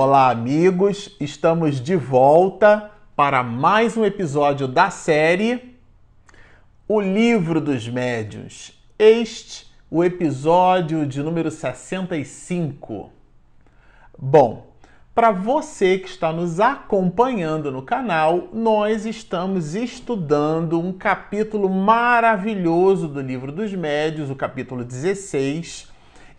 Olá, amigos! Estamos de volta para mais um episódio da série O Livro dos Médiuns. Este, o episódio de número 65. Bom, para você que está nos acompanhando no canal, nós estamos estudando um capítulo maravilhoso do Livro dos Médios, o capítulo 16.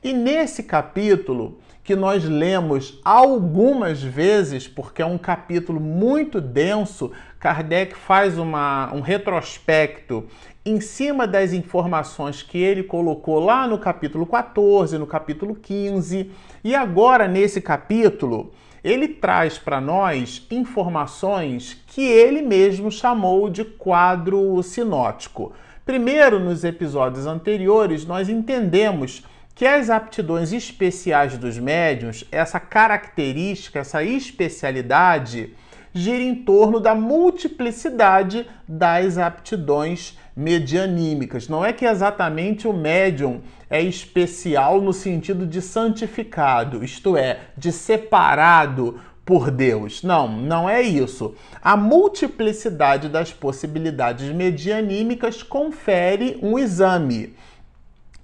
E nesse capítulo, que nós lemos algumas vezes, porque é um capítulo muito denso, Kardec faz uma, um retrospecto em cima das informações que ele colocou lá no capítulo 14, no capítulo 15, e agora nesse capítulo ele traz para nós informações que ele mesmo chamou de quadro sinótico. Primeiro, nos episódios anteriores, nós entendemos que as aptidões especiais dos médiuns, essa característica, essa especialidade, gira em torno da multiplicidade das aptidões medianímicas. Não é que exatamente o médium é especial no sentido de santificado, isto é, de separado por Deus. Não, não é isso. A multiplicidade das possibilidades medianímicas confere um exame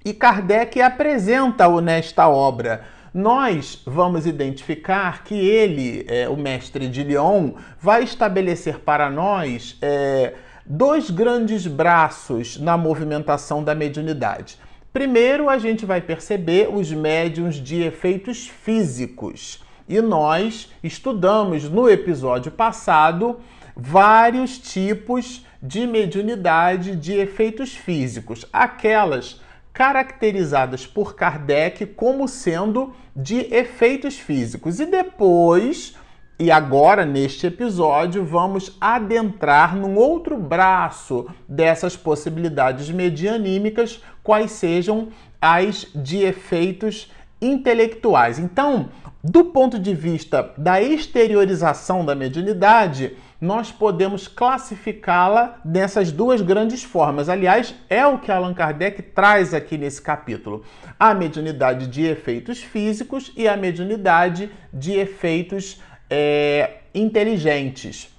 e Kardec apresenta-o nesta obra. Nós vamos identificar que ele, é, o mestre de Lyon, vai estabelecer para nós é, dois grandes braços na movimentação da mediunidade. Primeiro, a gente vai perceber os médiums de efeitos físicos. E nós estudamos no episódio passado vários tipos de mediunidade de efeitos físicos, aquelas caracterizadas por Kardec como sendo de efeitos físicos. E depois, e agora neste episódio, vamos adentrar num outro braço dessas possibilidades medianímicas, quais sejam as de efeitos intelectuais. Então, do ponto de vista da exteriorização da mediunidade, nós podemos classificá-la nessas duas grandes formas. Aliás, é o que Allan Kardec traz aqui nesse capítulo: a mediunidade de efeitos físicos e a mediunidade de efeitos é, inteligentes.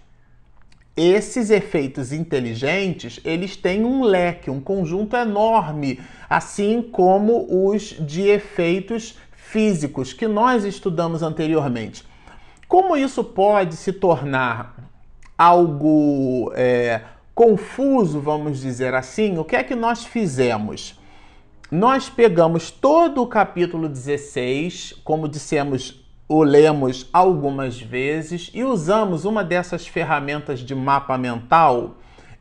Esses efeitos inteligentes, eles têm um leque, um conjunto enorme, assim como os de efeitos físicos que nós estudamos anteriormente. Como isso pode se tornar algo é, confuso, vamos dizer assim, o que é que nós fizemos? Nós pegamos todo o capítulo 16, como dissemos, o lemos algumas vezes e usamos uma dessas ferramentas de mapa mental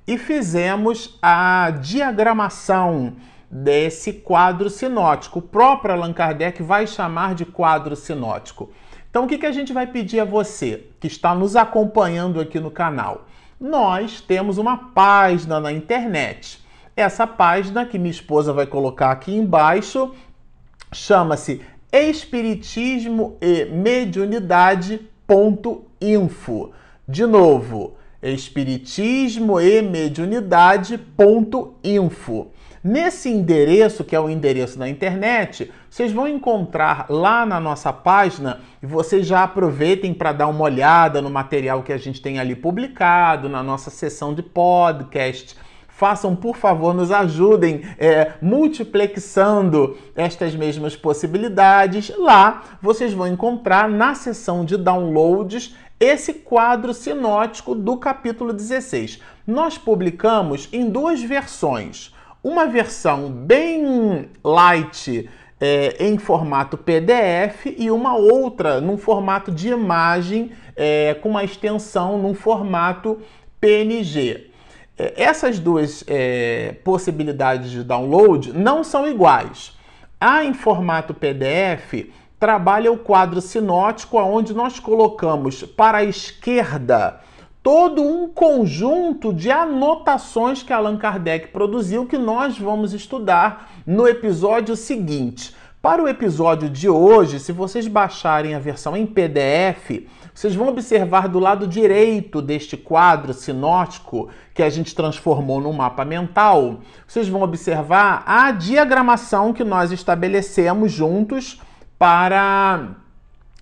e fizemos a diagramação desse quadro sinótico. O próprio Allan Kardec vai chamar de quadro sinótico. Então, o que, que a gente vai pedir a você que está nos acompanhando aqui no canal? Nós temos uma página na internet. Essa página que minha esposa vai colocar aqui embaixo chama-se Espiritismo e Mediunidade.info. De novo, Espiritismo e Mediunidade.info. Nesse endereço, que é o endereço da internet, vocês vão encontrar lá na nossa página e vocês já aproveitem para dar uma olhada no material que a gente tem ali publicado, na nossa seção de podcast. Façam, por favor, nos ajudem é, multiplexando estas mesmas possibilidades. Lá vocês vão encontrar na seção de downloads esse quadro sinótico do capítulo 16. Nós publicamos em duas versões uma versão bem light é, em formato PDF e uma outra num formato de imagem é, com uma extensão num formato PNG. É, essas duas é, possibilidades de download não são iguais. A em formato PDF trabalha o quadro sinótico, onde nós colocamos para a esquerda todo um conjunto de anotações que Allan Kardec produziu que nós vamos estudar no episódio seguinte. Para o episódio de hoje, se vocês baixarem a versão em PDF, vocês vão observar do lado direito deste quadro sinótico que a gente transformou num mapa mental, vocês vão observar a diagramação que nós estabelecemos juntos para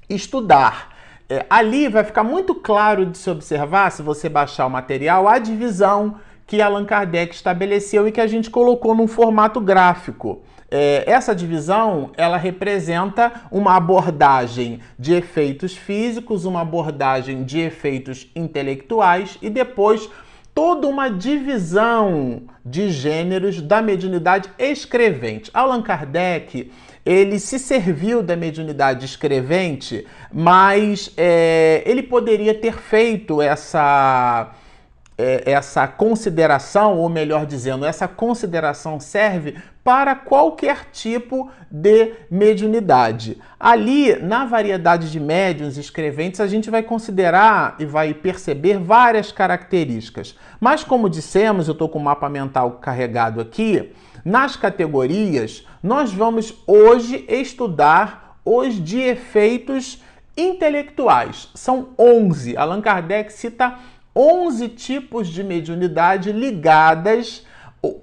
estudar é, ali vai ficar muito claro de se observar, se você baixar o material, a divisão que Allan Kardec estabeleceu e que a gente colocou num formato gráfico. É, essa divisão ela representa uma abordagem de efeitos físicos, uma abordagem de efeitos intelectuais e depois toda uma divisão de gêneros da mediunidade escrevente. Allan Kardec ele se serviu da mediunidade escrevente, mas é, ele poderia ter feito essa é, essa consideração, ou melhor dizendo, essa consideração serve para qualquer tipo de mediunidade. Ali, na variedade de médiuns escreventes, a gente vai considerar e vai perceber várias características. Mas, como dissemos, eu estou com o mapa mental carregado aqui, nas categorias, nós vamos hoje estudar os de efeitos intelectuais. São 11. Allan Kardec cita 11 tipos de mediunidade ligadas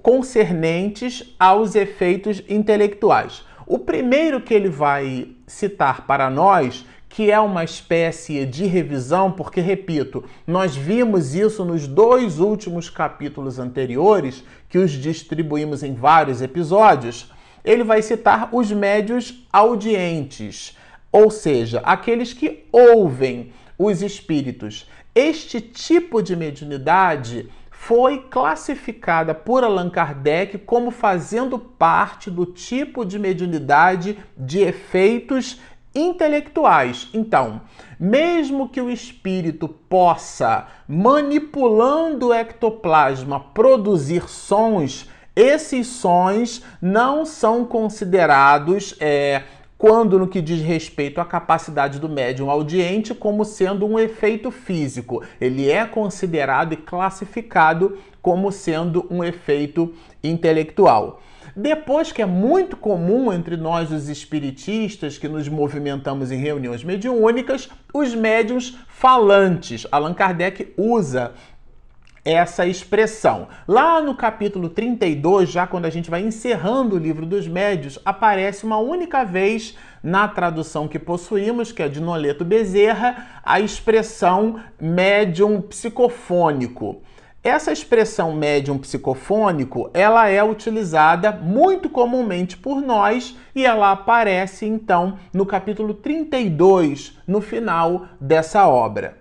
concernentes aos efeitos intelectuais. O primeiro que ele vai citar para nós, que é uma espécie de revisão, porque, repito, nós vimos isso nos dois últimos capítulos anteriores, que os distribuímos em vários episódios, ele vai citar os médios audientes, ou seja, aqueles que ouvem os espíritos. Este tipo de mediunidade foi classificada por Allan Kardec como fazendo parte do tipo de mediunidade de efeitos intelectuais. Então, mesmo que o espírito possa, manipulando o ectoplasma, produzir sons, esses sons não são considerados. É, quando no que diz respeito à capacidade do médium audiente como sendo um efeito físico. Ele é considerado e classificado como sendo um efeito intelectual. Depois que é muito comum entre nós os espiritistas que nos movimentamos em reuniões mediúnicas, os médiums falantes. Allan Kardec usa essa expressão. Lá no capítulo 32, já quando a gente vai encerrando o livro dos médios, aparece uma única vez na tradução que possuímos, que é de Noleto Bezerra, a expressão médium psicofônico. Essa expressão médium psicofônico, ela é utilizada muito comumente por nós e ela aparece então no capítulo 32, no final dessa obra.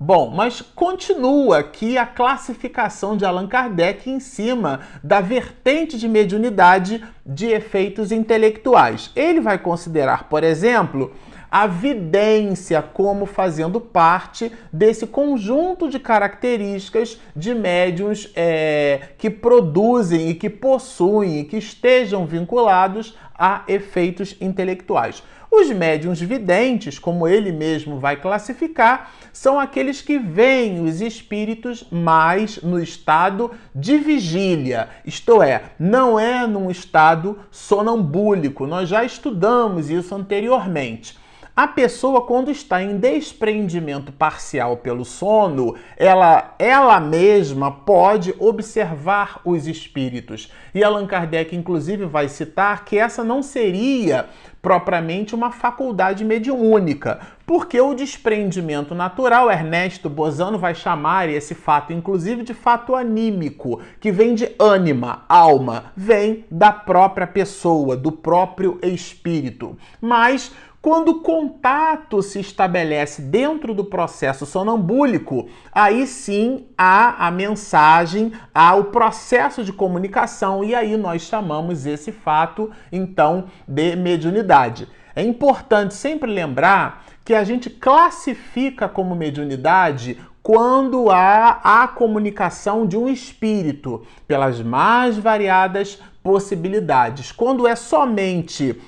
Bom, mas continua aqui a classificação de Allan Kardec em cima da vertente de mediunidade de efeitos intelectuais. Ele vai considerar, por exemplo, a vidência como fazendo parte desse conjunto de características de médiums é, que produzem e que possuem e que estejam vinculados a efeitos intelectuais. Os médiums videntes, como ele mesmo vai classificar, são aqueles que veem os espíritos mais no estado de vigília, isto é, não é num estado sonambúlico. Nós já estudamos isso anteriormente. A pessoa, quando está em desprendimento parcial pelo sono, ela, ela mesma pode observar os espíritos. E Allan Kardec, inclusive, vai citar que essa não seria propriamente uma faculdade mediúnica, porque o desprendimento natural, Ernesto Bozano vai chamar esse fato, inclusive, de fato anímico, que vem de ânima, alma, vem da própria pessoa, do próprio espírito. Mas quando o contato se estabelece dentro do processo sonambúlico, aí sim há a mensagem, há o processo de comunicação e aí nós chamamos esse fato então de mediunidade. É importante sempre lembrar que a gente classifica como mediunidade quando há a comunicação de um espírito pelas mais variadas possibilidades. Quando é somente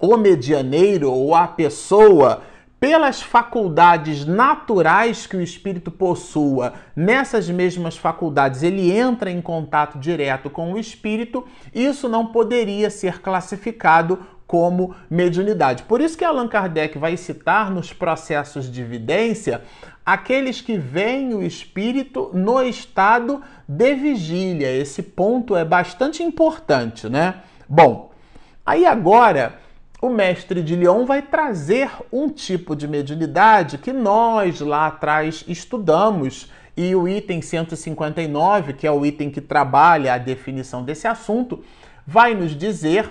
o medianeiro ou a pessoa, pelas faculdades naturais que o espírito possua, nessas mesmas faculdades ele entra em contato direto com o espírito, isso não poderia ser classificado como mediunidade. Por isso que Allan Kardec vai citar nos processos de evidência aqueles que veem o espírito no estado de vigília. Esse ponto é bastante importante, né? Bom, aí agora o mestre de Lyon vai trazer um tipo de mediunidade que nós lá atrás estudamos e o item 159, que é o item que trabalha a definição desse assunto, vai nos dizer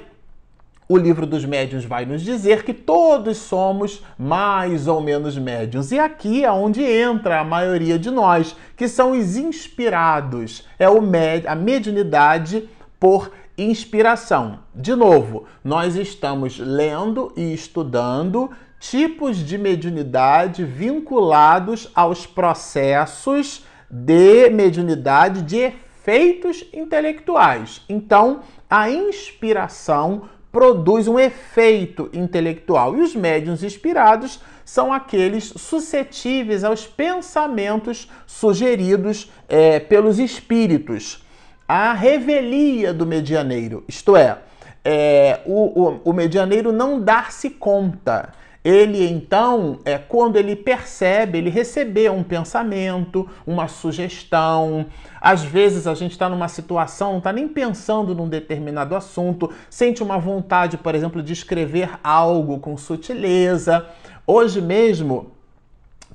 o livro dos médiuns vai nos dizer que todos somos mais ou menos médiuns. E aqui é onde entra a maioria de nós, que são os inspirados. É a mediunidade por inspiração. De novo, nós estamos lendo e estudando tipos de mediunidade vinculados aos processos de mediunidade de efeitos intelectuais. Então, a inspiração produz um efeito intelectual e os médiuns inspirados são aqueles suscetíveis aos pensamentos sugeridos é, pelos espíritos a revelia do medianeiro, isto é, é o, o, o medianeiro não dar-se conta. Ele então, é quando ele percebe, ele recebeu um pensamento, uma sugestão. Às vezes a gente está numa situação, não está nem pensando num determinado assunto, sente uma vontade, por exemplo, de escrever algo com sutileza. Hoje mesmo,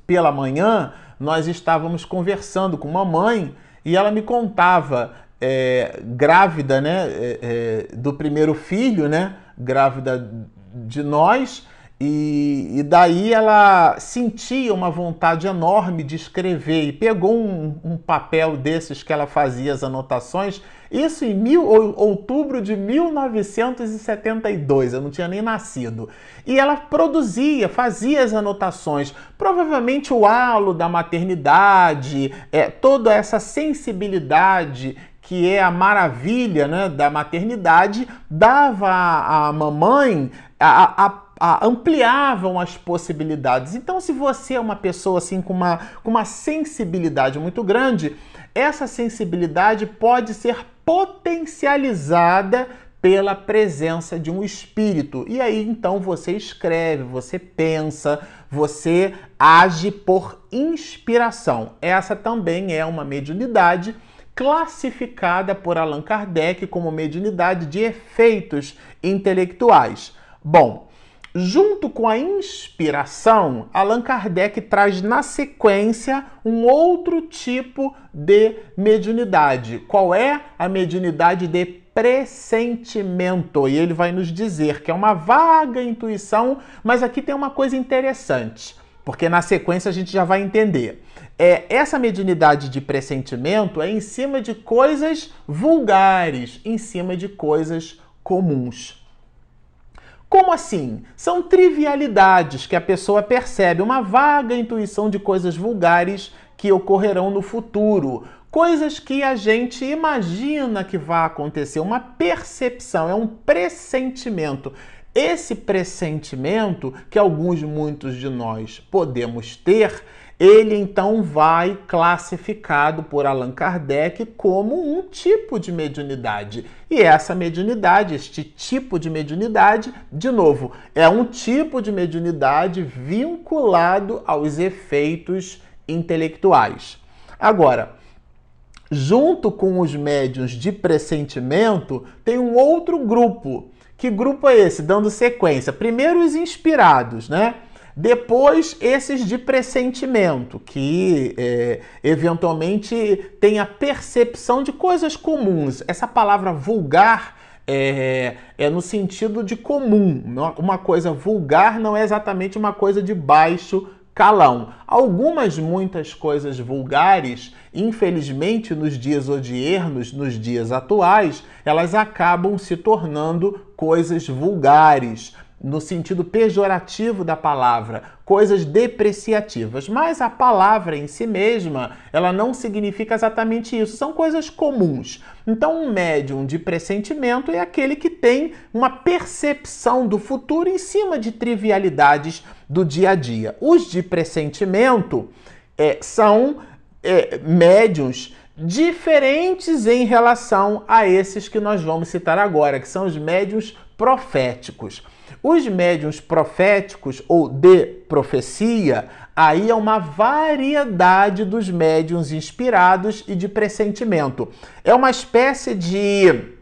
pela manhã, nós estávamos conversando com uma mãe e ela me contava é, grávida, né, é, é, do primeiro filho, né, grávida de nós, e, e, daí ela sentia uma vontade enorme de escrever e pegou um, um, papel desses que ela fazia as anotações, isso em mil, outubro de 1972, eu não tinha nem nascido. E ela produzia, fazia as anotações, provavelmente o halo da maternidade, é, toda essa sensibilidade que é a maravilha né, da maternidade, dava à mamãe, a, a, a, ampliavam as possibilidades. Então, se você é uma pessoa assim com uma, com uma sensibilidade muito grande, essa sensibilidade pode ser potencializada pela presença de um espírito. E aí então você escreve, você pensa, você age por inspiração. Essa também é uma mediunidade classificada por Allan Kardec como mediunidade de efeitos intelectuais. Bom, junto com a inspiração, Allan Kardec traz na sequência um outro tipo de mediunidade. Qual é a mediunidade de pressentimento? E ele vai nos dizer que é uma vaga intuição, mas aqui tem uma coisa interessante, porque na sequência a gente já vai entender é, essa mediunidade de pressentimento é em cima de coisas vulgares, em cima de coisas comuns. Como assim? São trivialidades que a pessoa percebe, uma vaga intuição de coisas vulgares que ocorrerão no futuro, coisas que a gente imagina que vai acontecer, uma percepção, é um pressentimento. Esse pressentimento que alguns, muitos de nós podemos ter, ele então vai classificado por Allan Kardec como um tipo de mediunidade. E essa mediunidade, este tipo de mediunidade, de novo, é um tipo de mediunidade vinculado aos efeitos intelectuais. Agora, junto com os médiuns de pressentimento, tem um outro grupo. Que grupo é esse? Dando sequência. Primeiro os inspirados, né? Depois, esses de pressentimento, que é, eventualmente tem a percepção de coisas comuns. Essa palavra vulgar é, é, no sentido de comum. Uma coisa vulgar não é exatamente uma coisa de baixo calão. Algumas, muitas coisas vulgares, infelizmente, nos dias odiernos, nos dias atuais, elas acabam se tornando coisas vulgares no sentido pejorativo da palavra, coisas depreciativas. Mas a palavra em si mesma, ela não significa exatamente isso, são coisas comuns. Então, um médium de pressentimento é aquele que tem uma percepção do futuro em cima de trivialidades do dia a dia. Os de pressentimento é, são é, médiums diferentes em relação a esses que nós vamos citar agora, que são os médiums proféticos. Os médiums proféticos ou de profecia, aí é uma variedade dos médiums inspirados e de pressentimento. É uma espécie de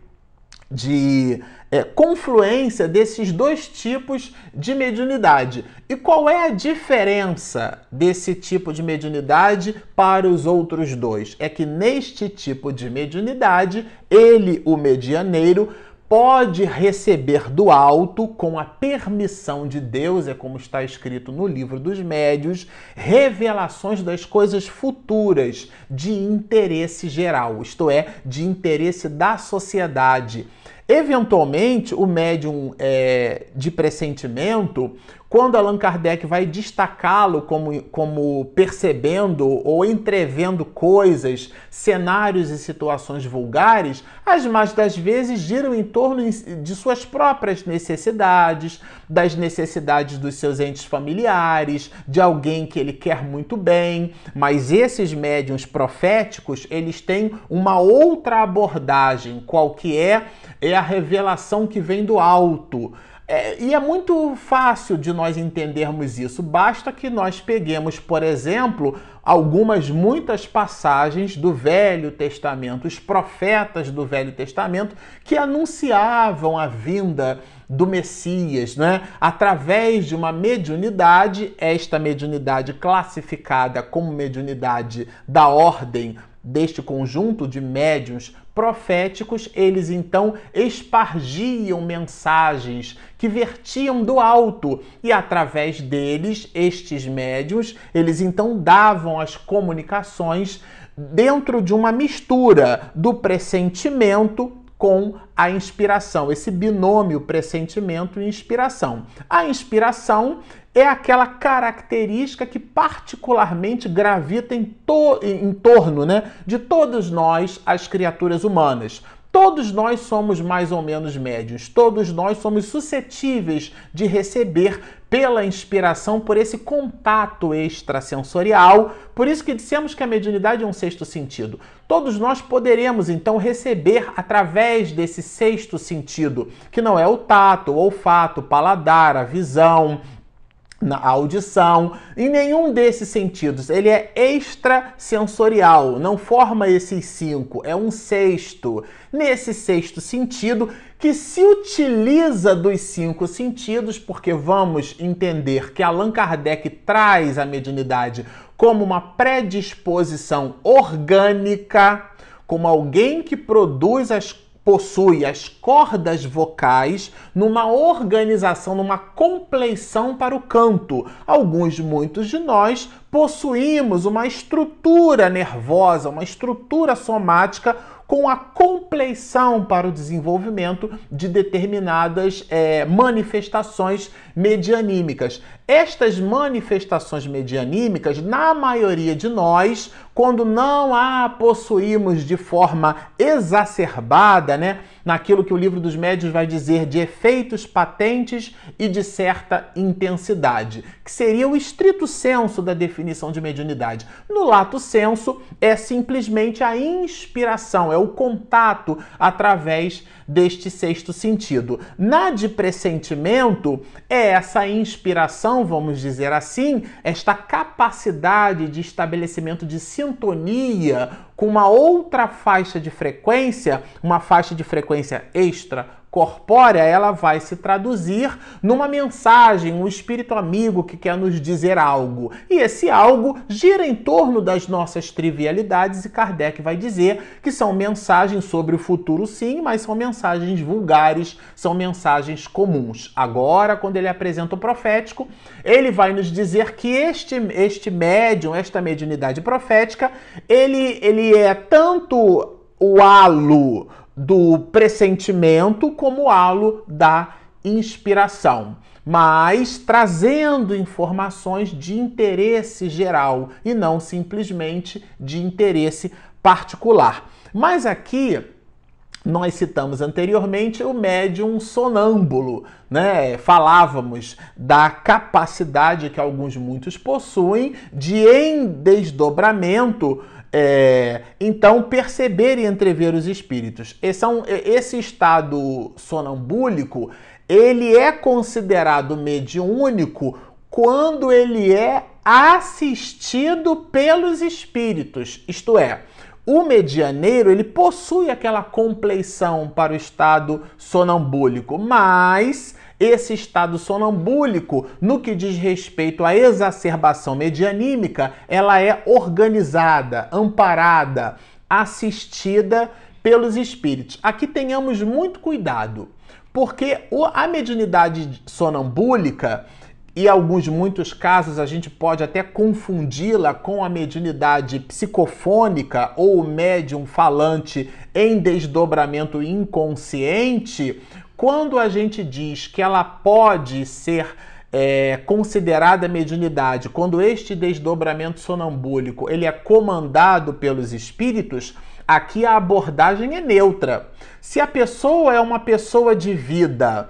de é, confluência desses dois tipos de mediunidade. E qual é a diferença desse tipo de mediunidade para os outros dois? É que neste tipo de mediunidade, ele, o medianeiro, pode receber do alto, com a permissão de Deus, é como está escrito no livro dos médios, revelações das coisas futuras de interesse geral, isto é, de interesse da sociedade. Eventualmente, o médium é, de pressentimento quando Allan Kardec vai destacá-lo como, como percebendo ou entrevendo coisas, cenários e situações vulgares, as mais das vezes giram em torno de suas próprias necessidades, das necessidades dos seus entes familiares, de alguém que ele quer muito bem. Mas esses médiums proféticos, eles têm uma outra abordagem, qual que é? É a revelação que vem do alto é, e é muito fácil de nós entendermos isso. Basta que nós peguemos, por exemplo, algumas, muitas passagens do Velho Testamento, os profetas do Velho Testamento que anunciavam a vinda do Messias, né? através de uma mediunidade, esta mediunidade classificada como mediunidade da ordem deste conjunto de médiuns proféticos, eles então espargiam mensagens que vertiam do alto. E através deles, estes médiuns, eles então davam as comunicações dentro de uma mistura do pressentimento com a inspiração, esse binômio pressentimento e inspiração. A inspiração é aquela característica que particularmente gravita em, to em torno né, de todos nós, as criaturas humanas. Todos nós somos mais ou menos médios, todos nós somos suscetíveis de receber pela inspiração, por esse contato extrasensorial. Por isso que dissemos que a mediunidade é um sexto sentido. Todos nós poderemos então receber através desse sexto sentido, que não é o tato, o olfato, o paladar, a visão, na audição, em nenhum desses sentidos. Ele é extrasensorial, não forma esses cinco, é um sexto. Nesse sexto sentido, que se utiliza dos cinco sentidos, porque vamos entender que Allan Kardec traz a mediunidade como uma predisposição orgânica, como alguém que produz as possui as cordas vocais numa organização, numa compleição para o canto. Alguns, muitos de nós, possuímos uma estrutura nervosa, uma estrutura somática com a compleição para o desenvolvimento de determinadas é, manifestações medianímicas. Estas manifestações medianímicas, na maioria de nós, quando não a possuímos de forma exacerbada, né, naquilo que o livro dos médios vai dizer de efeitos patentes e de certa intensidade, que seria o estrito senso da definição de mediunidade. No lato senso, é simplesmente a inspiração, é o contato através deste sexto sentido. Na de pressentimento, é essa inspiração, vamos dizer assim, esta capacidade de estabelecimento de sintonia com uma outra faixa de frequência, uma faixa de frequência extra corpórea, ela vai se traduzir numa mensagem, um espírito amigo que quer nos dizer algo. E esse algo gira em torno das nossas trivialidades e Kardec vai dizer que são mensagens sobre o futuro sim, mas são mensagens vulgares, são mensagens comuns. Agora, quando ele apresenta o profético, ele vai nos dizer que este este médium, esta mediunidade profética, ele ele é tanto o halo do pressentimento como halo da inspiração, mas trazendo informações de interesse geral e não simplesmente de interesse particular. Mas aqui nós citamos anteriormente o médium sonâmbulo, né? Falávamos da capacidade que alguns muitos possuem de em desdobramento é, então, perceber e entrever os espíritos. Esse, é um, esse estado sonambúlico, ele é considerado mediúnico quando ele é assistido pelos espíritos. Isto é, o medianeiro ele possui aquela compleição para o estado sonambúlico, mas esse estado sonambúlico, no que diz respeito à exacerbação medianímica, ela é organizada, amparada, assistida pelos espíritos. Aqui tenhamos muito cuidado, porque a mediunidade sonambúlica e alguns muitos casos a gente pode até confundi-la com a mediunidade psicofônica ou o médium falante em desdobramento inconsciente, quando a gente diz que ela pode ser é, considerada mediunidade, quando este desdobramento sonambúlico ele é comandado pelos espíritos, aqui a abordagem é neutra. Se a pessoa é uma pessoa de vida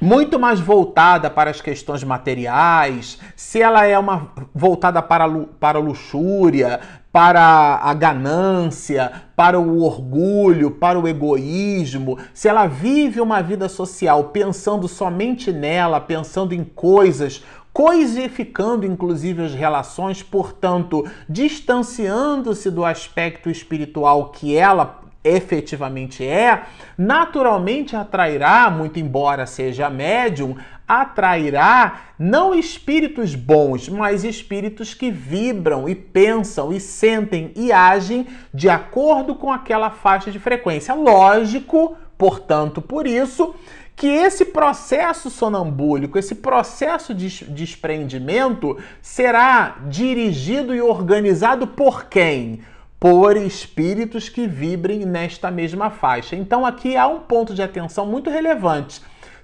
muito mais voltada para as questões materiais, se ela é uma voltada para, para luxúria, para a ganância, para o orgulho, para o egoísmo, se ela vive uma vida social pensando somente nela, pensando em coisas, coisificando inclusive as relações, portanto, distanciando-se do aspecto espiritual que ela efetivamente é, naturalmente atrairá, muito embora seja médium, atrairá não espíritos bons, mas espíritos que vibram e pensam e sentem e agem de acordo com aquela faixa de frequência. Lógico, portanto, por isso que esse processo sonambúlico, esse processo de desprendimento será dirigido e organizado por quem? por espíritos que vibrem nesta mesma faixa. Então aqui há um ponto de atenção muito relevante.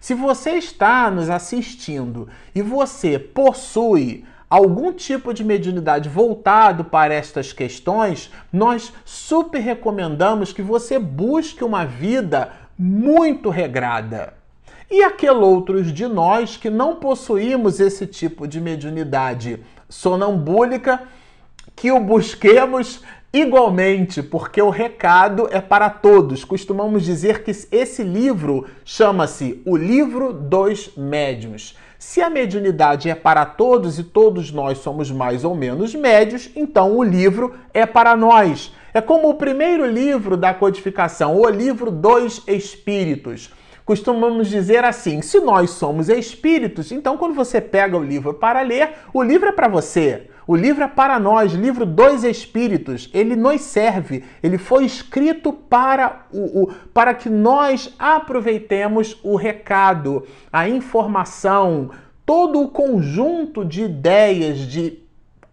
Se você está nos assistindo e você possui algum tipo de mediunidade voltado para estas questões, nós super recomendamos que você busque uma vida muito regrada. E aqueles outros de nós que não possuímos esse tipo de mediunidade sonambúlica, que o busquemos Igualmente, porque o recado é para todos. Costumamos dizer que esse livro chama-se O Livro dos Médiuns. Se a mediunidade é para todos e todos nós somos mais ou menos médios, então o livro é para nós. É como o primeiro livro da codificação, o livro dos Espíritos. Costumamos dizer assim: se nós somos espíritos, então quando você pega o livro para ler, o livro é para você. O livro é para nós, livro dos Espíritos. Ele nos serve. Ele foi escrito para, o, o, para que nós aproveitemos o recado, a informação, todo o conjunto de ideias, de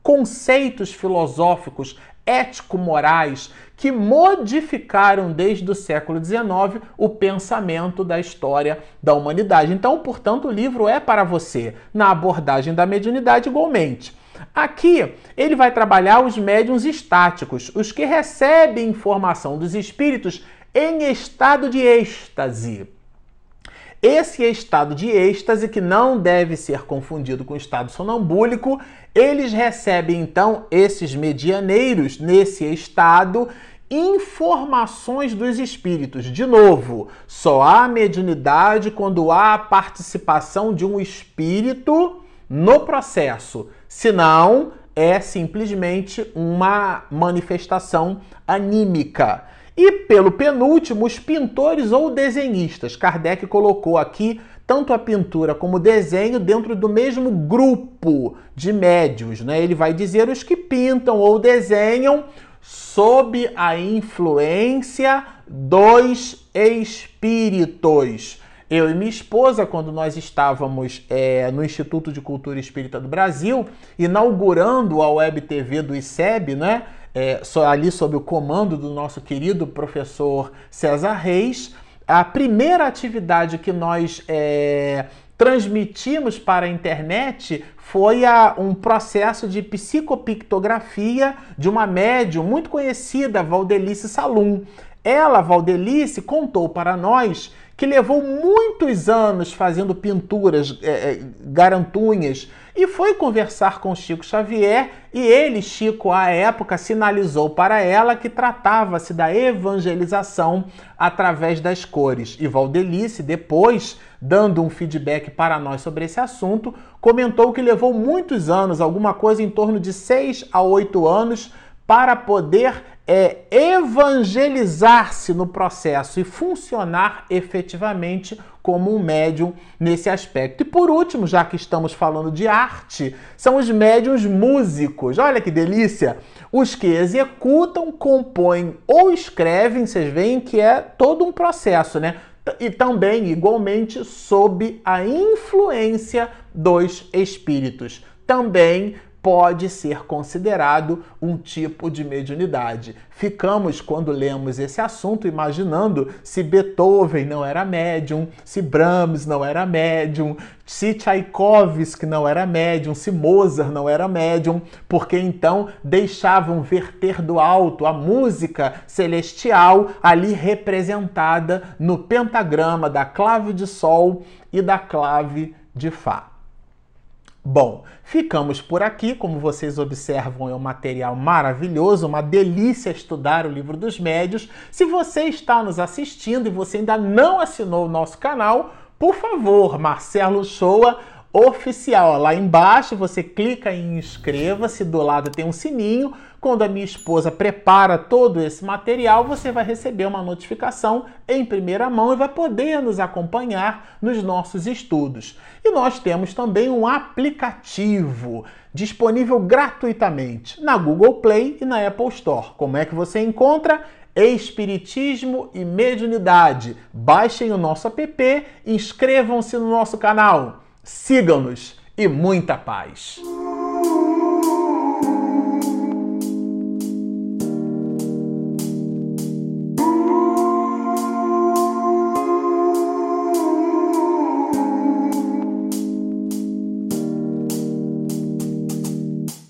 conceitos filosóficos, ético-morais que modificaram desde o século XIX o pensamento da história da humanidade. Então, portanto, o livro é para você, na abordagem da mediunidade igualmente. Aqui ele vai trabalhar os médiums estáticos, os que recebem informação dos espíritos em estado de êxtase. Esse estado de êxtase, que não deve ser confundido com o estado sonambúlico, eles recebem então, esses medianeiros, nesse estado, informações dos espíritos. De novo, só há mediunidade quando há a participação de um espírito no processo. Senão, é simplesmente uma manifestação anímica. E pelo penúltimo, os pintores ou desenhistas. Kardec colocou aqui tanto a pintura como o desenho dentro do mesmo grupo de médios. Né? Ele vai dizer os que pintam ou desenham sob a influência dos espíritos. Eu e minha esposa, quando nós estávamos é, no Instituto de Cultura Espírita do Brasil, inaugurando a Web TV do ICEB, né? É, ali sob o comando do nosso querido professor César Reis, a primeira atividade que nós é, transmitimos para a internet foi a, um processo de psicopictografia de uma médium muito conhecida, Valdelice Salum. Ela, Valdelice, contou para nós que levou muitos anos fazendo pinturas, é, é, garantunhas, e foi conversar com Chico Xavier e ele, Chico, à época, sinalizou para ela que tratava-se da evangelização através das cores. E Valdelice, depois, dando um feedback para nós sobre esse assunto, comentou que levou muitos anos, alguma coisa em torno de seis a oito anos, para poder é evangelizar-se no processo e funcionar efetivamente como um médium nesse aspecto. E por último, já que estamos falando de arte, são os médiums músicos. Olha que delícia! Os que executam, compõem ou escrevem, vocês veem que é todo um processo, né? E também, igualmente, sob a influência dos espíritos. Também pode ser considerado um tipo de mediunidade. Ficamos, quando lemos esse assunto, imaginando se Beethoven não era médium, se Brahms não era médium, se Tchaikovsky não era médium, se Mozart não era médium, porque então deixavam verter do alto a música celestial ali representada no pentagrama da clave de Sol e da clave de Fá. Bom, ficamos por aqui. Como vocês observam, é um material maravilhoso, uma delícia estudar o livro dos médios. Se você está nos assistindo e você ainda não assinou o nosso canal, por favor, Marcelo Shoa oficial. Lá embaixo você clica em inscreva-se, do lado tem um sininho quando a minha esposa prepara todo esse material, você vai receber uma notificação em primeira mão e vai poder nos acompanhar nos nossos estudos. E nós temos também um aplicativo disponível gratuitamente na Google Play e na Apple Store. Como é que você encontra? Espiritismo e Mediunidade. Baixem o nosso app, inscrevam-se no nosso canal, sigam-nos e muita paz.